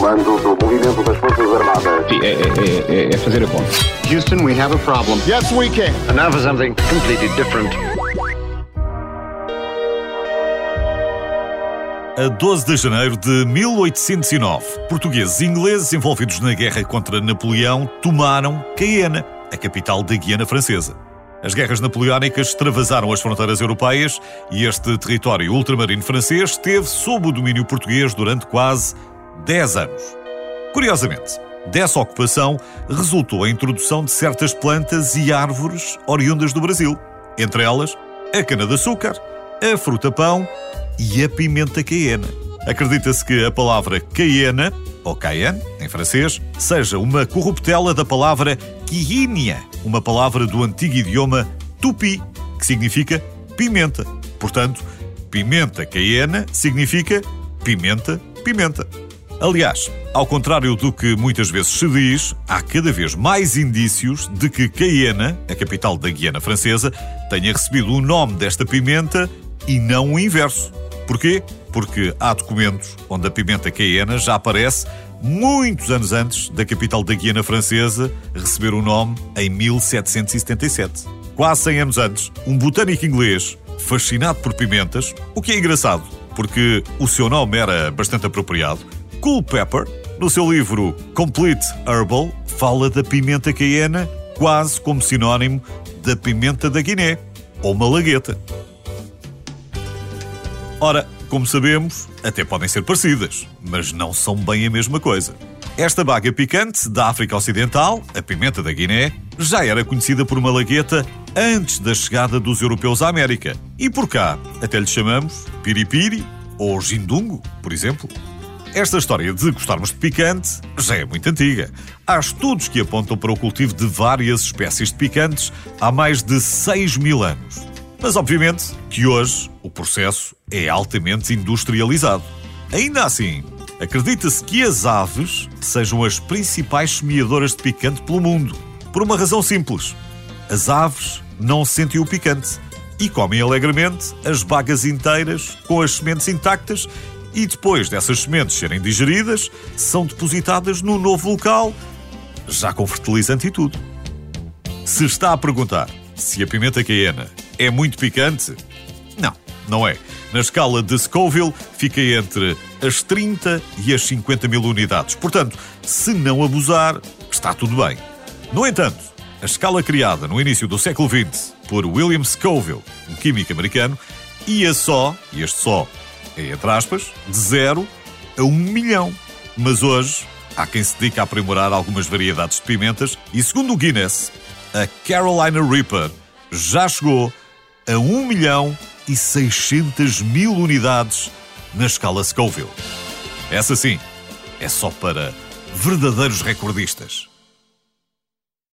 Comando do movimento das Forças Armadas. Sim, é, é, é, é fazer a conta. Houston, we have a problem. Yes, we can. And now for something completely different. A 12 de janeiro de 1809, portugueses e ingleses envolvidos na guerra contra Napoleão tomaram Cayena, a capital da Guiana Francesa. As guerras napoleónicas extravasaram as fronteiras europeias e este território ultramarino francês esteve sob o domínio português durante quase 10 anos. Curiosamente, dessa ocupação resultou a introdução de certas plantas e árvores oriundas do Brasil, entre elas a cana-de-açúcar, a fruta-pão e a pimenta cayena. Acredita-se que a palavra cayena, ou cayenne, em francês, seja uma corruptela da palavra quihinia, uma palavra do antigo idioma tupi, que significa pimenta. Portanto, pimenta cayena significa pimenta, pimenta. Aliás, ao contrário do que muitas vezes se diz, há cada vez mais indícios de que Cayena, a capital da Guiana Francesa, tenha recebido o nome desta pimenta e não o inverso. Porquê? Porque há documentos onde a pimenta Cayena já aparece muitos anos antes da capital da Guiana Francesa receber o nome em 1777. Quase 100 anos antes, um botânico inglês, fascinado por pimentas, o que é engraçado, porque o seu nome era bastante apropriado, Culpeper, no seu livro Complete Herbal, fala da pimenta cayena quase como sinónimo da pimenta da Guiné, ou malagueta. Ora, como sabemos, até podem ser parecidas, mas não são bem a mesma coisa. Esta baga picante da África Ocidental, a pimenta da Guiné, já era conhecida por malagueta antes da chegada dos europeus à América. E por cá, até lhe chamamos piripiri ou jindungo, por exemplo. Esta história de gostarmos de picante já é muito antiga. Há estudos que apontam para o cultivo de várias espécies de picantes há mais de 6 mil anos. Mas, obviamente, que hoje o processo é altamente industrializado. Ainda assim, acredita-se que as aves sejam as principais semeadoras de picante pelo mundo. Por uma razão simples: as aves não sentem o picante e comem alegremente as bagas inteiras com as sementes intactas e depois dessas sementes serem digeridas, são depositadas no novo local, já com fertilizante e tudo. Se está a perguntar se a pimenta cayena é muito picante, não, não é. Na escala de Scoville fica entre as 30 e as 50 mil unidades. Portanto, se não abusar, está tudo bem. No entanto, a escala criada no início do século XX por William Scoville, um químico americano, ia só, e este só entre aspas, de 0 a 1 um milhão. Mas hoje há quem se dedica a aprimorar algumas variedades de pimentas e, segundo o Guinness, a Carolina Reaper já chegou a 1 milhão e 600 mil unidades na escala Scoville. Essa sim, é só para verdadeiros recordistas.